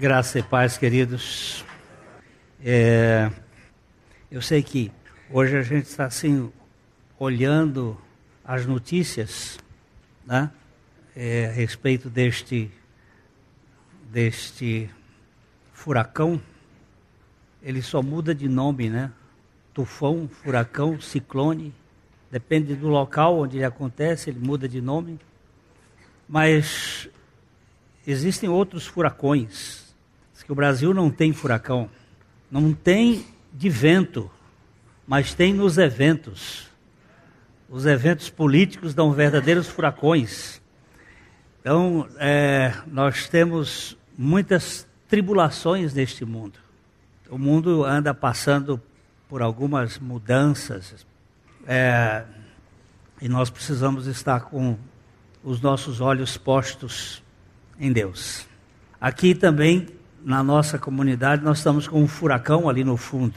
Graça e paz, queridos. É, eu sei que hoje a gente está assim olhando as notícias, né, é, a respeito deste deste furacão. Ele só muda de nome, né? Tufão, furacão, ciclone, depende do local onde ele acontece, ele muda de nome. Mas existem outros furacões que o Brasil não tem furacão, não tem de vento, mas tem nos eventos. Os eventos políticos dão verdadeiros furacões. Então, é, nós temos muitas tribulações neste mundo. O mundo anda passando por algumas mudanças é, e nós precisamos estar com os nossos olhos postos em Deus. Aqui também na nossa comunidade, nós estamos com um furacão ali no fundo.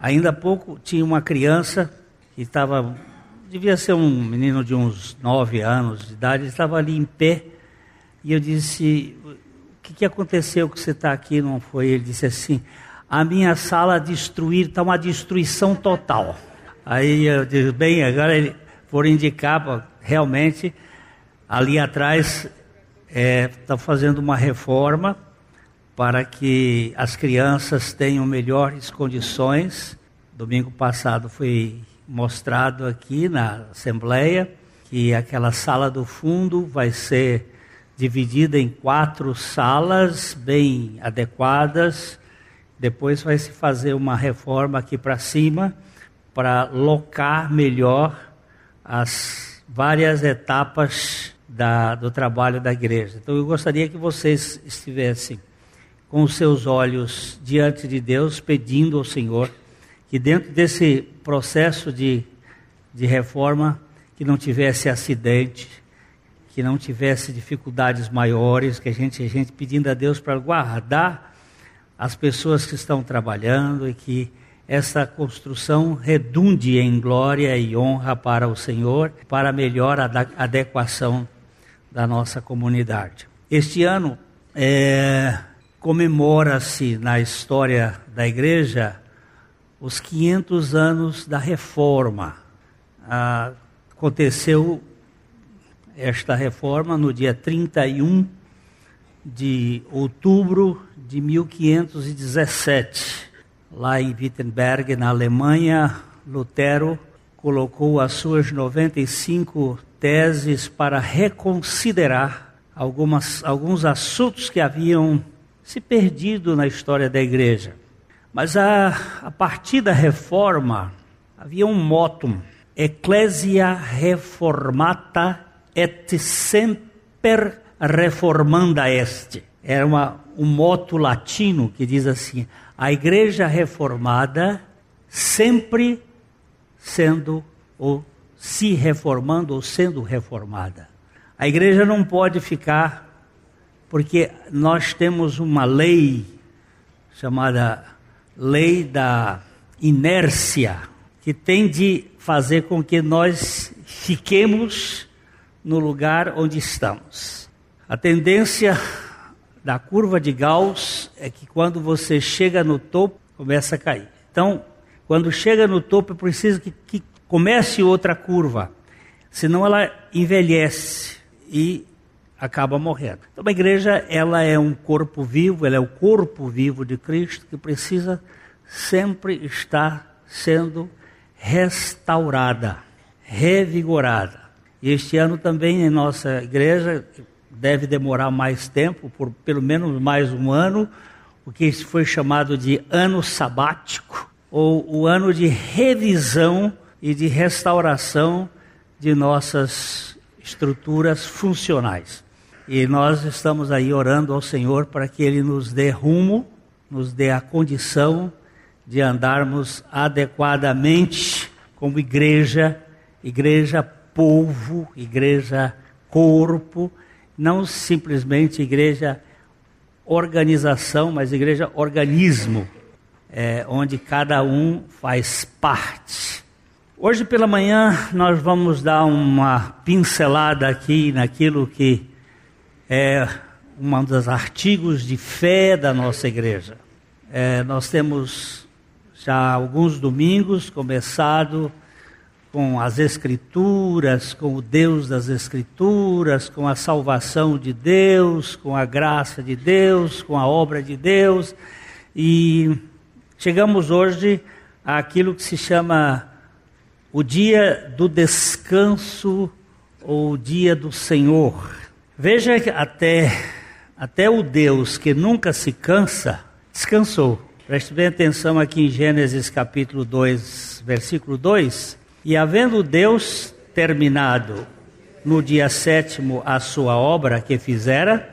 Ainda há pouco tinha uma criança que estava, devia ser um menino de uns nove anos de idade, estava ali em pé, e eu disse, o que, que aconteceu que você está aqui? Não foi? Ele disse assim, a minha sala destruir, está uma destruição total. Aí eu disse, bem, agora ele for indicar, realmente, ali atrás está é, tá fazendo uma reforma, para que as crianças tenham melhores condições. Domingo passado foi mostrado aqui na Assembleia que aquela sala do fundo vai ser dividida em quatro salas bem adequadas. Depois vai se fazer uma reforma aqui para cima para locar melhor as várias etapas da, do trabalho da igreja. Então eu gostaria que vocês estivessem com os seus olhos diante de Deus, pedindo ao Senhor que dentro desse processo de, de reforma, que não tivesse acidente, que não tivesse dificuldades maiores, que a gente, a gente pedindo a Deus para guardar as pessoas que estão trabalhando e que essa construção redunde em glória e honra para o Senhor, para a melhor adequação da nossa comunidade. Este ano, é, comemora-se na história da igreja os 500 anos da reforma. Ah, aconteceu esta reforma no dia 31 de outubro de 1517. Lá em Wittenberg, na Alemanha, Lutero colocou as suas 95 teses para reconsiderar algumas, alguns assuntos que haviam se perdido na história da igreja. Mas a, a partir da reforma, havia um motum: Ecclesia reformata et semper reformanda est. Era uma, um moto latino que diz assim: a igreja reformada sempre sendo ou se reformando ou sendo reformada. A igreja não pode ficar porque nós temos uma lei chamada lei da inércia, que tem de fazer com que nós fiquemos no lugar onde estamos. A tendência da curva de Gauss é que quando você chega no topo, começa a cair. Então, quando chega no topo, é preciso que, que comece outra curva, senão ela envelhece e acaba morrendo. Então a igreja ela é um corpo vivo, ela é o corpo vivo de Cristo que precisa sempre estar sendo restaurada, revigorada. E este ano também em nossa igreja deve demorar mais tempo, por pelo menos mais um ano, o que foi chamado de ano sabático, ou o ano de revisão e de restauração de nossas estruturas funcionais. E nós estamos aí orando ao Senhor para que Ele nos dê rumo, nos dê a condição de andarmos adequadamente como igreja, igreja povo, igreja corpo, não simplesmente igreja organização, mas igreja organismo, é, onde cada um faz parte. Hoje pela manhã nós vamos dar uma pincelada aqui naquilo que é um dos artigos de fé da nossa igreja. É, nós temos já alguns domingos começado com as Escrituras, com o Deus das Escrituras, com a salvação de Deus, com a graça de Deus, com a obra de Deus. E chegamos hoje àquilo que se chama o dia do descanso ou o dia do Senhor. Veja que até, até o Deus que nunca se cansa, descansou. Preste bem atenção aqui em Gênesis capítulo 2, versículo 2 e havendo Deus terminado no dia sétimo a sua obra que fizera,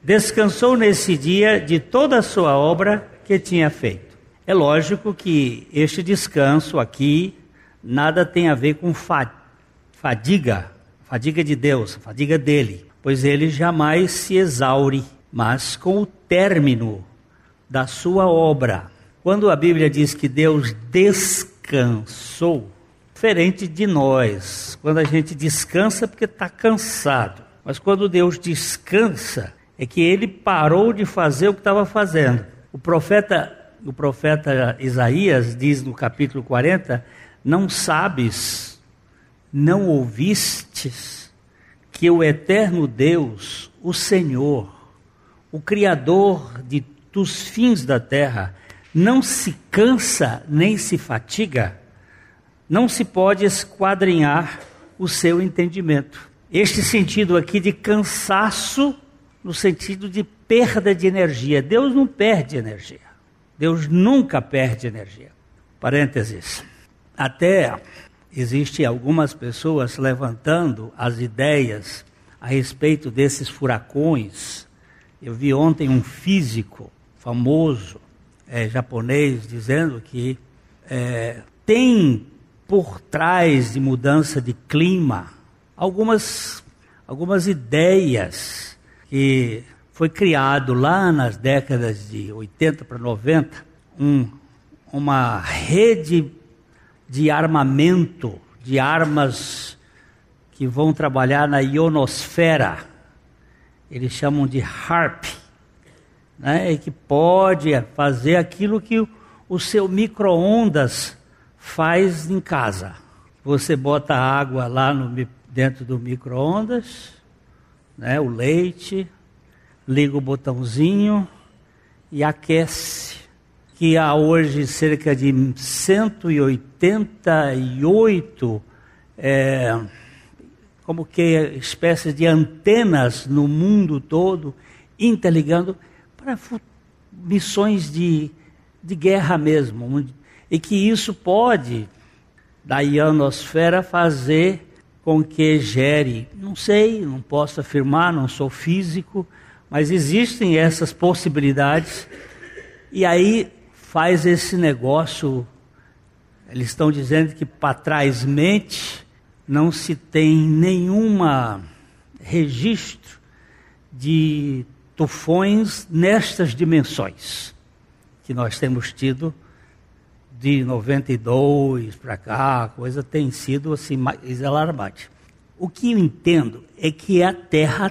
descansou nesse dia de toda a sua obra que tinha feito. É lógico que este descanso aqui nada tem a ver com fadiga, fadiga de Deus, fadiga dele, pois ele jamais se exaure, mas com o término da sua obra. Quando a Bíblia diz que Deus descansou, diferente de nós. Quando a gente descansa porque está cansado. Mas quando Deus descansa, é que ele parou de fazer o que estava fazendo. O profeta, o profeta Isaías diz no capítulo 40: Não sabes, não ouvistes que o eterno Deus, o Senhor, o Criador de, dos fins da terra, não se cansa nem se fatiga? não se pode esquadrinhar o seu entendimento. Este sentido aqui de cansaço, no sentido de perda de energia. Deus não perde energia. Deus nunca perde energia. Parênteses. Até existem algumas pessoas levantando as ideias a respeito desses furacões. Eu vi ontem um físico famoso é, japonês dizendo que é, tem por trás de mudança de clima, algumas, algumas ideias que foi criado lá nas décadas de 80 para 90, um, uma rede de armamento, de armas que vão trabalhar na ionosfera. Eles chamam de HARP, né, e que pode fazer aquilo que o, seu micro-ondas faz em casa. Você bota água lá no, dentro do micro-ondas, né, o leite, liga o botãozinho e aquece. Que há hoje cerca de 188 é, como que espécies de antenas no mundo todo, interligando para missões de, de guerra mesmo, e que isso pode, da ionosfera, fazer com que gere, não sei, não posso afirmar, não sou físico, mas existem essas possibilidades, e aí faz esse negócio. Eles estão dizendo que para trás mente não se tem nenhuma registro de tufões nestas dimensões que nós temos tido de 92 para cá, a coisa tem sido assim mais alarmante. O que eu entendo é que a Terra